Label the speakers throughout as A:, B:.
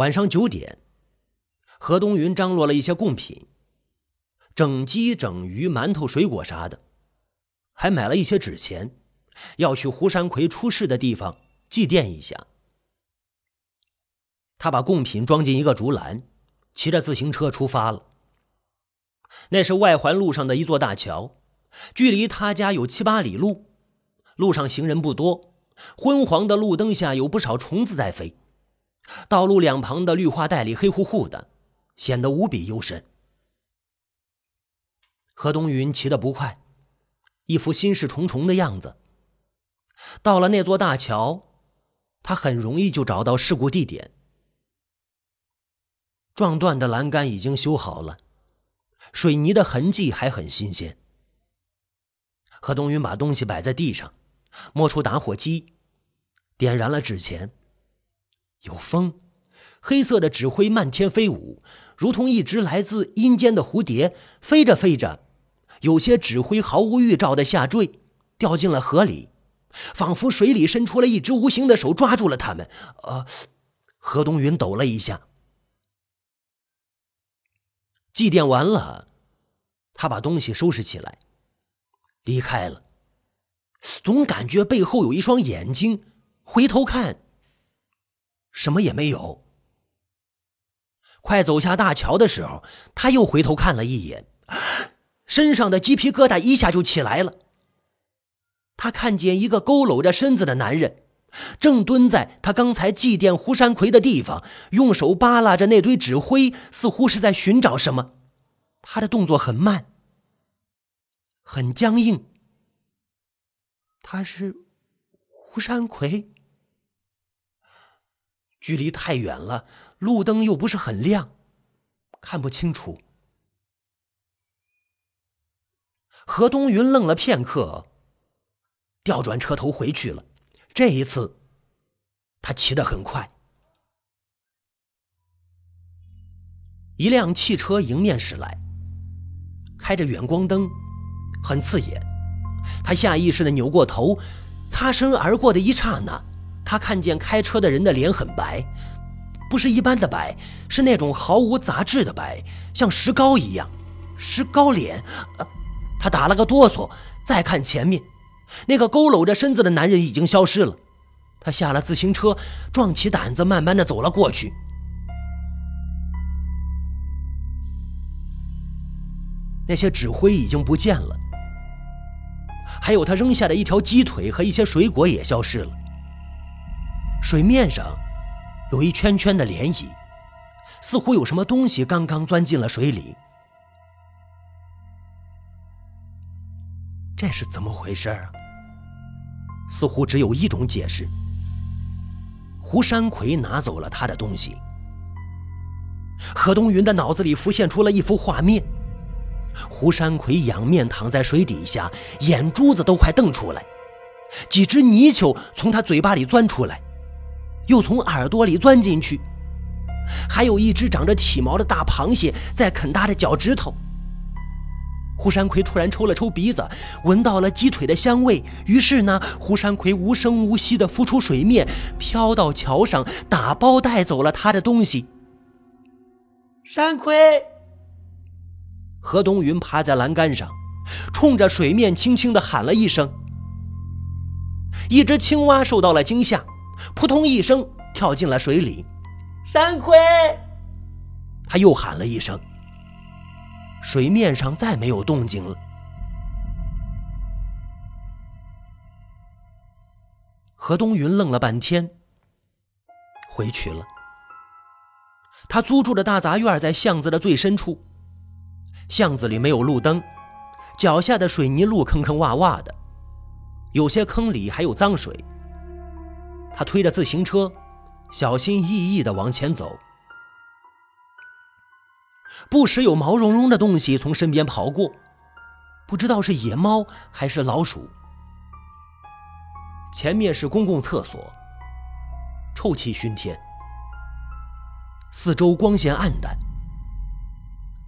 A: 晚上九点，何东云张罗了一些贡品，整鸡、整鱼、馒头、水果啥的，还买了一些纸钱，要去胡山魁出事的地方祭奠一下。他把贡品装进一个竹篮，骑着自行车出发了。那是外环路上的一座大桥，距离他家有七八里路。路上行人不多，昏黄的路灯下有不少虫子在飞。道路两旁的绿化带里黑乎乎的，显得无比幽深。何东云骑得不快，一副心事重重的样子。到了那座大桥，他很容易就找到事故地点。撞断的栏杆已经修好了，水泥的痕迹还很新鲜。何东云把东西摆在地上，摸出打火机，点燃了纸钱。有风，黑色的纸灰漫天飞舞，如同一只来自阴间的蝴蝶。飞着飞着，有些纸灰毫无预兆的下坠，掉进了河里，仿佛水里伸出了一只无形的手抓住了它们。呃，何东云抖了一下。祭奠完了，他把东西收拾起来，离开了。总感觉背后有一双眼睛，回头看。什么也没有。快走下大桥的时候，他又回头看了一眼，身上的鸡皮疙瘩一下就起来了。他看见一个佝偻着身子的男人，正蹲在他刚才祭奠胡山魁的地方，用手扒拉着那堆纸灰，似乎是在寻找什么。他的动作很慢，很僵硬。他是胡山魁。距离太远了，路灯又不是很亮，看不清楚。何东云愣了片刻，调转车头回去了。这一次，他骑得很快。一辆汽车迎面驶来，开着远光灯，很刺眼。他下意识的扭过头，擦身而过的一刹那。他看见开车的人的脸很白，不是一般的白，是那种毫无杂质的白，像石膏一样。石膏脸，他打了个哆嗦。再看前面，那个佝偻着身子的男人已经消失了。他下了自行车，壮起胆子，慢慢的走了过去。那些纸灰已经不见了，还有他扔下的一条鸡腿和一些水果也消失了。水面上有一圈圈的涟漪，似乎有什么东西刚刚钻进了水里。这是怎么回事啊？似乎只有一种解释：胡山魁拿走了他的东西。何东云的脑子里浮现出了一幅画面：胡山魁仰面躺在水底下，眼珠子都快瞪出来，几只泥鳅从他嘴巴里钻出来。又从耳朵里钻进去，还有一只长着体毛的大螃蟹在啃他的脚趾头。胡山魁突然抽了抽鼻子，闻到了鸡腿的香味，于是呢，胡山魁无声无息地浮出水面，飘到桥上，打包带走了他的东西。山魁，何东云趴在栏杆上，冲着水面轻轻地喊了一声。一只青蛙受到了惊吓。扑通一声，跳进了水里。山葵，他又喊了一声。水面上再没有动静了。何东云愣了半天，回去了。他租住的大杂院在巷子的最深处，巷子里没有路灯，脚下的水泥路坑坑洼洼的，有些坑里还有脏水。他推着自行车，小心翼翼地往前走，不时有毛茸茸的东西从身边跑过，不知道是野猫还是老鼠。前面是公共厕所，臭气熏天，四周光线暗淡。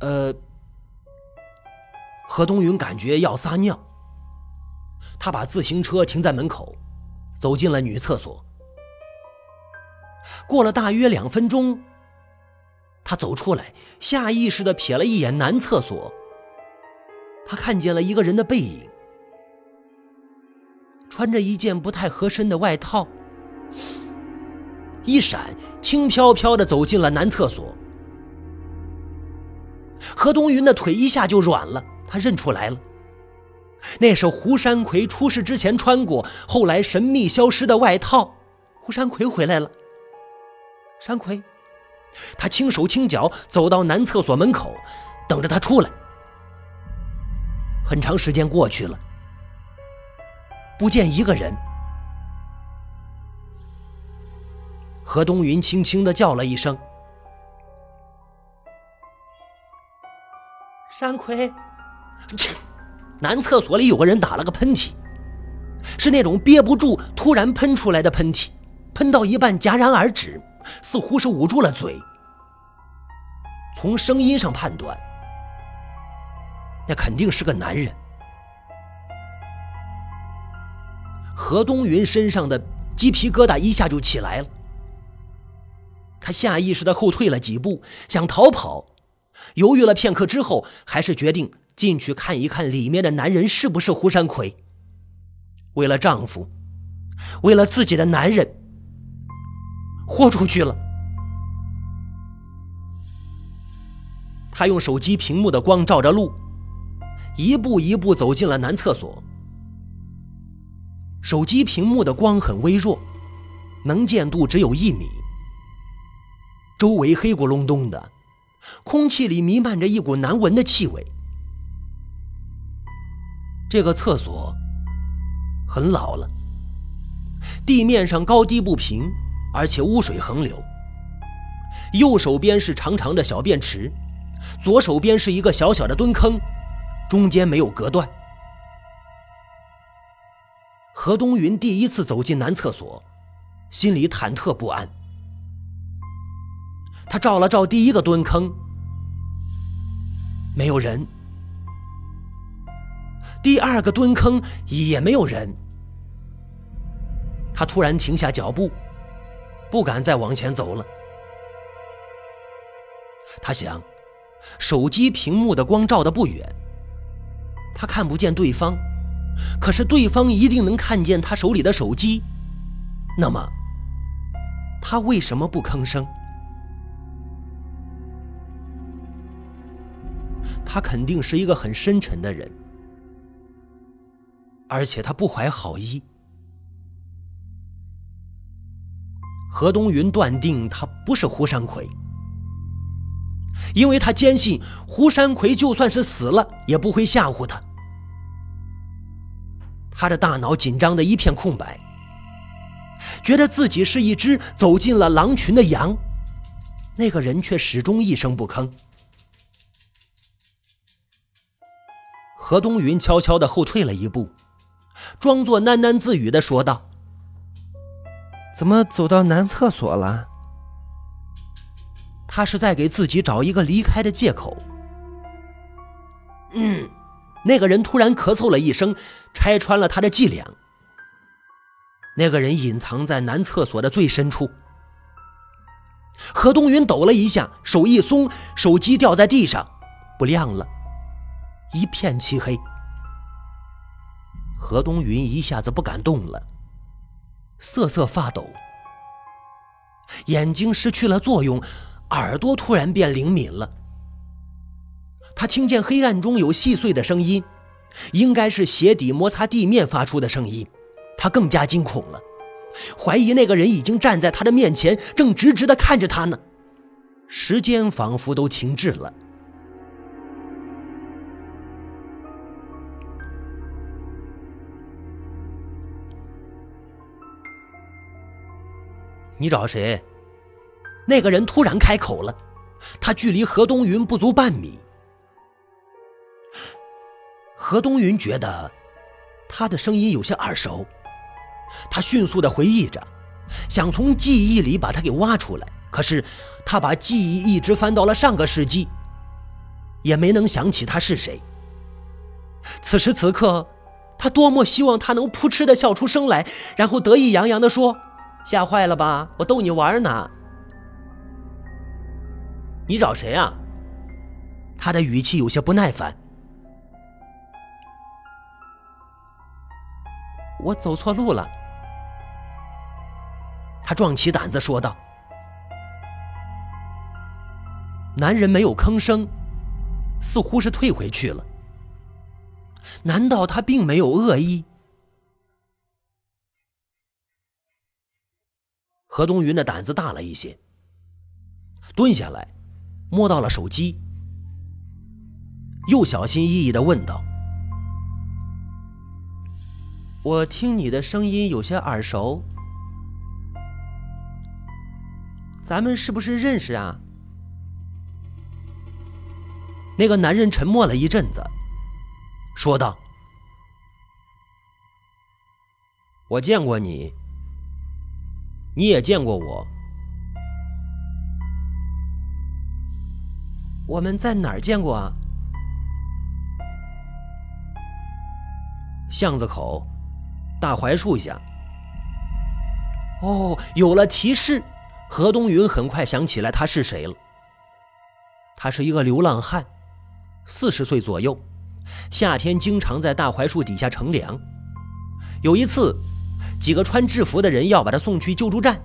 A: 呃，何东云感觉要撒尿，他把自行车停在门口，走进了女厕所。过了大约两分钟，他走出来，下意识的瞥了一眼男厕所。他看见了一个人的背影，穿着一件不太合身的外套，一闪，轻飘飘的走进了男厕所。何东云的腿一下就软了，他认出来了，那是胡山魁出事之前穿过，后来神秘消失的外套。胡山魁回来了，山魁，他轻手轻脚走到男厕所门口，等着他出来。很长时间过去了，不见一个人。何东云轻轻的叫了一声：“山魁。”切！男厕所里有个人打了个喷嚏，是那种憋不住突然喷出来的喷嚏，喷到一半戛然而止，似乎是捂住了嘴。从声音上判断。那肯定是个男人。何东云身上的鸡皮疙瘩一下就起来了，他下意识的后退了几步，想逃跑，犹豫了片刻之后，还是决定进去看一看里面的男人是不是胡山魁。为了丈夫，为了自己的男人，豁出去了。他用手机屏幕的光照着路。一步一步走进了男厕所。手机屏幕的光很微弱，能见度只有一米。周围黑咕隆咚的，空气里弥漫着一股难闻的气味。这个厕所很老了，地面上高低不平，而且污水横流。右手边是长长的小便池，左手边是一个小小的蹲坑。中间没有隔断。何东云第一次走进男厕所，心里忐忑不安。他照了照第一个蹲坑，没有人；第二个蹲坑也没有人。他突然停下脚步，不敢再往前走了。他想，手机屏幕的光照的不远。他看不见对方，可是对方一定能看见他手里的手机。那么，他为什么不吭声？他肯定是一个很深沉的人，而且他不怀好意。何东云断定他不是胡山魁。因为他坚信胡山魁就算是死了，也不会吓唬他。他的大脑紧张的一片空白，觉得自己是一只走进了狼群的羊，那个人却始终一声不吭。何东云悄悄的后退了一步，装作喃喃自语的说道：“
B: 怎么走到男厕所了？”
A: 他是在给自己找一个离开的借口。嗯，那个人突然咳嗽了一声，拆穿了他的伎俩。那个人隐藏在男厕所的最深处。何东云抖了一下，手一松，手机掉在地上，不亮了，一片漆黑。何东云一下子不敢动了，瑟瑟发抖，眼睛失去了作用。耳朵突然变灵敏了，他听见黑暗中有细碎的声音，应该是鞋底摩擦地面发出的声音。他更加惊恐了，怀疑那个人已经站在他的面前，正直直的看着他呢。时间仿佛都停滞了。你找谁？那个人突然开口了，他距离何东云不足半米。何东云觉得他的声音有些耳熟，他迅速的回忆着，想从记忆里把他给挖出来。可是他把记忆一直翻到了上个世纪，也没能想起他是谁。此时此刻，他多么希望他能扑哧的笑出声来，然后得意洋洋的说：“吓坏了吧？我逗你玩呢。”你找谁啊？他的语气有些不耐烦。
B: 我走错路了。
A: 他壮起胆子说道。男人没有吭声，似乎是退回去了。难道他并没有恶意？何东云的胆子大了一些，蹲下来，摸到了手机，又小心翼翼的问道：“
B: 我听你的声音有些耳熟，咱们是不是认识啊？”
A: 那个男人沉默了一阵子，说道：“我见过你。”你也见过我，
B: 我们在哪儿见过啊？
A: 巷子口，大槐树下。哦，有了提示，何东云很快想起来他是谁了。他是一个流浪汉，四十岁左右，夏天经常在大槐树底下乘凉。有一次。几个穿制服的人要把他送去救助站，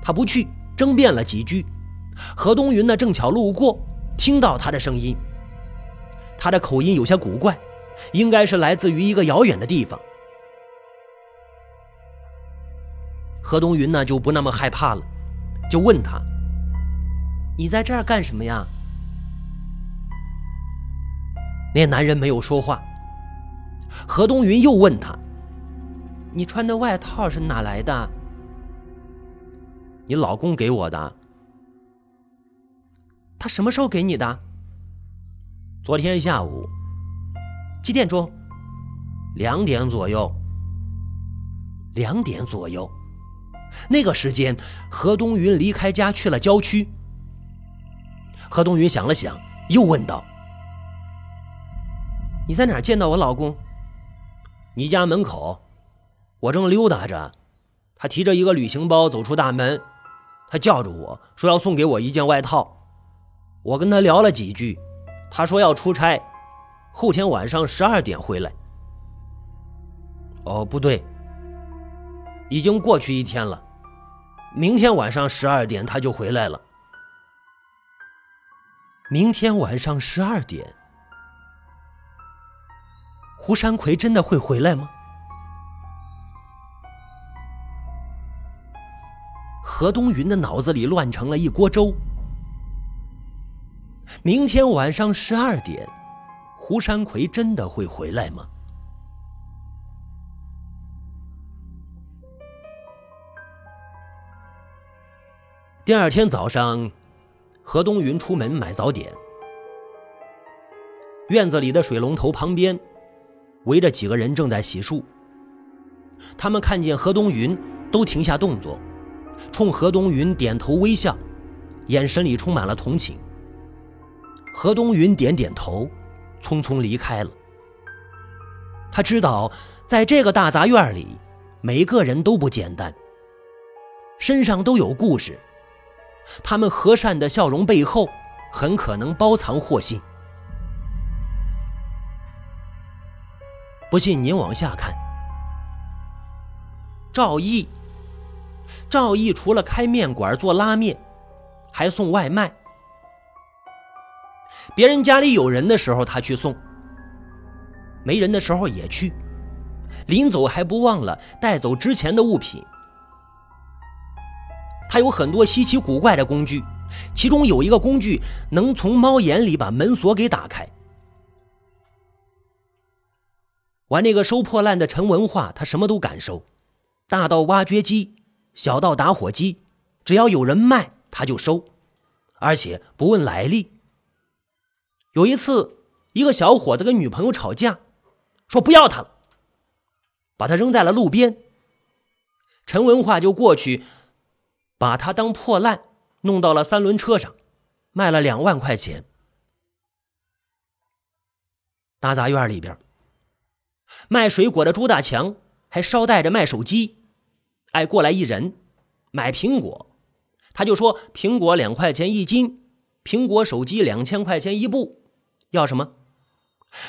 A: 他不去，争辩了几句。何东云呢，正巧路过，听到他的声音。他的口音有些古怪，应该是来自于一个遥远的地方。何东云呢，就不那么害怕了，就问他：“
B: 你在这儿干什么呀？”
A: 那男人没有说话。何东云又问他。
B: 你穿的外套是哪来的？
A: 你老公给我的。
B: 他什么时候给你的？
A: 昨天下午。
B: 几点钟？
A: 两点左右。两点左右。那个时间，何东云离开家去了郊区。何东云想了想，又问道：“
B: 你在哪见到我老公？”
A: 你家门口。我正溜达着，他提着一个旅行包走出大门，他叫着我说要送给我一件外套。我跟他聊了几句，他说要出差，后天晚上十二点回来。哦，不对，已经过去一天了，明天晚上十二点他就回来了。明天晚上十二点，胡山魁真的会回来吗？何东云的脑子里乱成了一锅粥。明天晚上十二点，胡山魁真的会回来吗？第二天早上，何东云出门买早点，院子里的水龙头旁边围着几个人正在洗漱。他们看见何东云，都停下动作。冲何东云点头微笑，眼神里充满了同情。何东云点点头，匆匆离开了。他知道，在这个大杂院里，每个人都不简单，身上都有故事。他们和善的笑容背后，很可能包藏祸心。不信您往下看，赵毅。赵毅除了开面馆做拉面，还送外卖。别人家里有人的时候，他去送；没人的时候也去。临走还不忘了带走之前的物品。他有很多稀奇古怪的工具，其中有一个工具能从猫眼里把门锁给打开。玩那个收破烂的陈文化，他什么都敢收，大到挖掘机。小到打火机，只要有人卖，他就收，而且不问来历。有一次，一个小伙子跟女朋友吵架，说不要他了，把他扔在了路边。陈文化就过去，把他当破烂弄到了三轮车上，卖了两万块钱。大杂院里边，卖水果的朱大强还捎带着卖手机。哎，过来一人，买苹果，他就说苹果两块钱一斤，苹果手机两千块钱一部，要什么？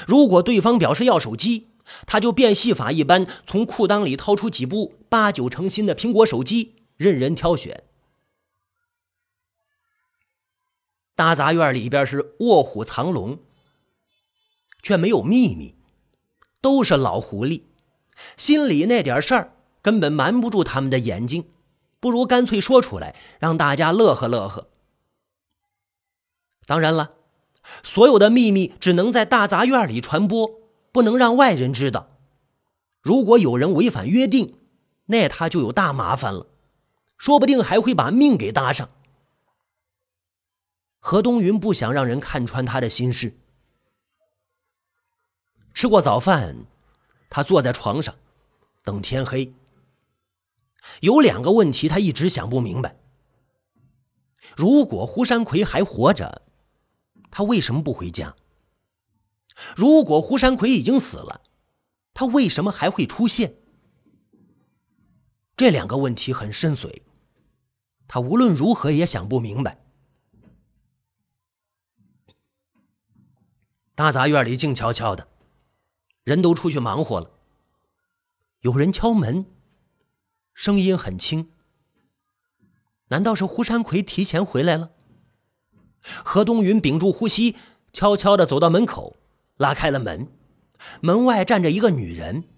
A: 如果对方表示要手机，他就变戏法一般从裤裆里掏出几部八九成新的苹果手机，任人挑选。大杂院里边是卧虎藏龙，却没有秘密，都是老狐狸，心里那点事儿根本瞒不住他们的眼睛，不如干脆说出来，让大家乐呵乐呵。当然了，所有的秘密只能在大杂院里传播。不能让外人知道。如果有人违反约定，那他就有大麻烦了，说不定还会把命给搭上。何东云不想让人看穿他的心事。吃过早饭，他坐在床上，等天黑。有两个问题他一直想不明白：如果胡山魁还活着，他为什么不回家？如果胡山魁已经死了，他为什么还会出现？这两个问题很深邃，他无论如何也想不明白。大杂院里静悄悄的，人都出去忙活了。有人敲门，声音很轻。难道是胡山魁提前回来了？何东云屏住呼吸，悄悄的走到门口。拉开了门，门外站着一个女人，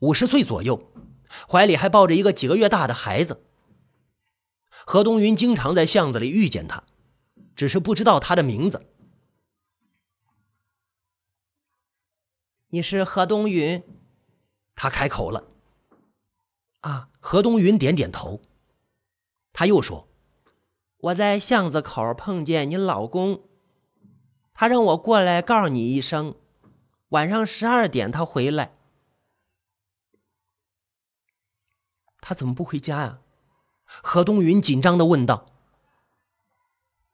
A: 五十岁左右，怀里还抱着一个几个月大的孩子。何东云经常在巷子里遇见她，只是不知道她的名字。你是何东云？他开口了。啊，何东云点点头。他又说：“我在巷子口碰见你老公，他让我过来告诉你一声。”晚上十二点他回来，他怎么不回家呀？何东云紧张的问道。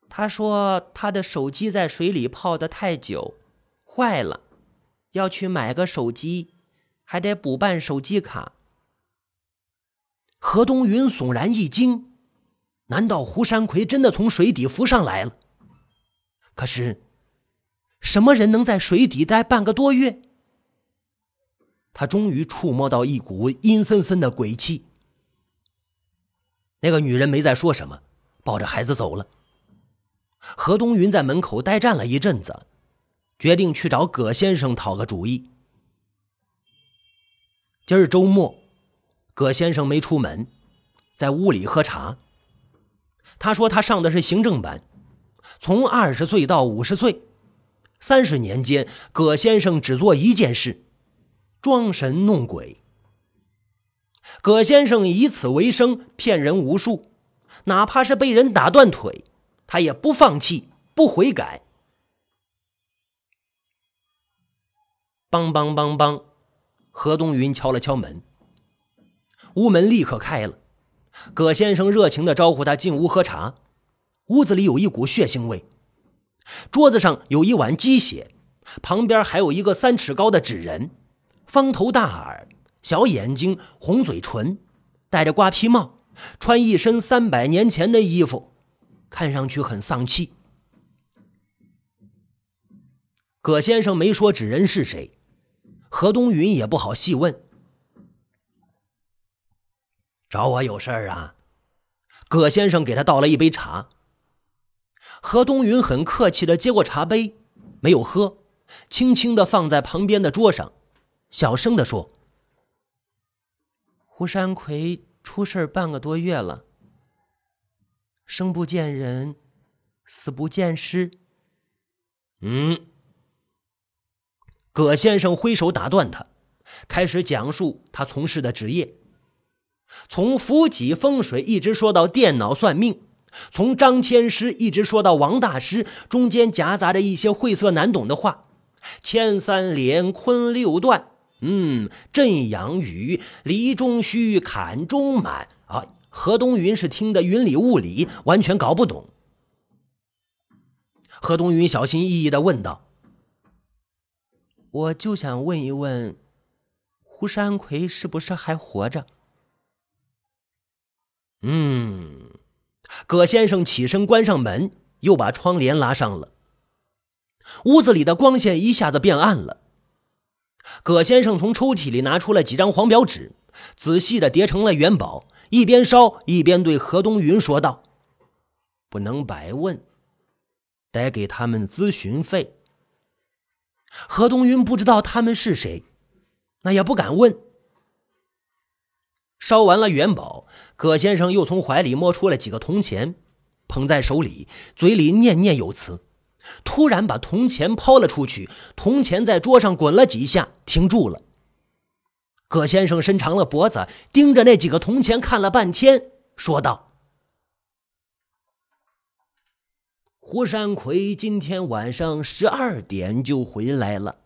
A: 他说他的手机在水里泡的太久，坏了，要去买个手机，还得补办手机卡。何东云悚然一惊，难道胡山魁真的从水底浮上来了？可是。什么人能在水底待半个多月？他终于触摸到一股阴森森的鬼气。那个女人没再说什么，抱着孩子走了。何东云在门口呆站了一阵子，决定去找葛先生讨个主意。今儿周末，葛先生没出门，在屋里喝茶。他说他上的是行政班，从二十岁到五十岁。三十年间，葛先生只做一件事：装神弄鬼。葛先生以此为生，骗人无数，哪怕是被人打断腿，他也不放弃，不悔改。梆梆梆梆，何东云敲了敲门，屋门立刻开了。葛先生热情的招呼他进屋喝茶。屋子里有一股血腥味。桌子上有一碗鸡血，旁边还有一个三尺高的纸人，方头大耳，小眼睛，红嘴唇，戴着瓜皮帽，穿一身三百年前的衣服，看上去很丧气。葛先生没说纸人是谁，何东云也不好细问。找我有事儿啊？葛先生给他倒了一杯茶。何东云很客气的接过茶杯，没有喝，轻轻的放在旁边的桌上，小声的说：“胡山魁出事半个多月了，生不见人，死不见尸。”嗯。葛先生挥手打断他，开始讲述他从事的职业，从福己风水一直说到电脑算命。从张天师一直说到王大师，中间夹杂着一些晦涩难懂的话，牵三连，坤六断，嗯，震阳雨，离中虚，坎中满啊。何东云是听得云里雾里，完全搞不懂。何东云小心翼翼的问道：“我就想问一问，胡山魁是不是还活着？”嗯。葛先生起身关上门，又把窗帘拉上了。屋子里的光线一下子变暗了。葛先生从抽屉里拿出了几张黄表纸，仔细的叠成了元宝，一边烧一边对何东云说道：“不能白问，得给他们咨询费。”何东云不知道他们是谁，那也不敢问。烧完了元宝，葛先生又从怀里摸出了几个铜钱，捧在手里，嘴里念念有词。突然把铜钱抛了出去，铜钱在桌上滚了几下，停住了。葛先生伸长了脖子，盯着那几个铜钱看了半天，说道：“胡山魁今天晚上十二点就回来了。”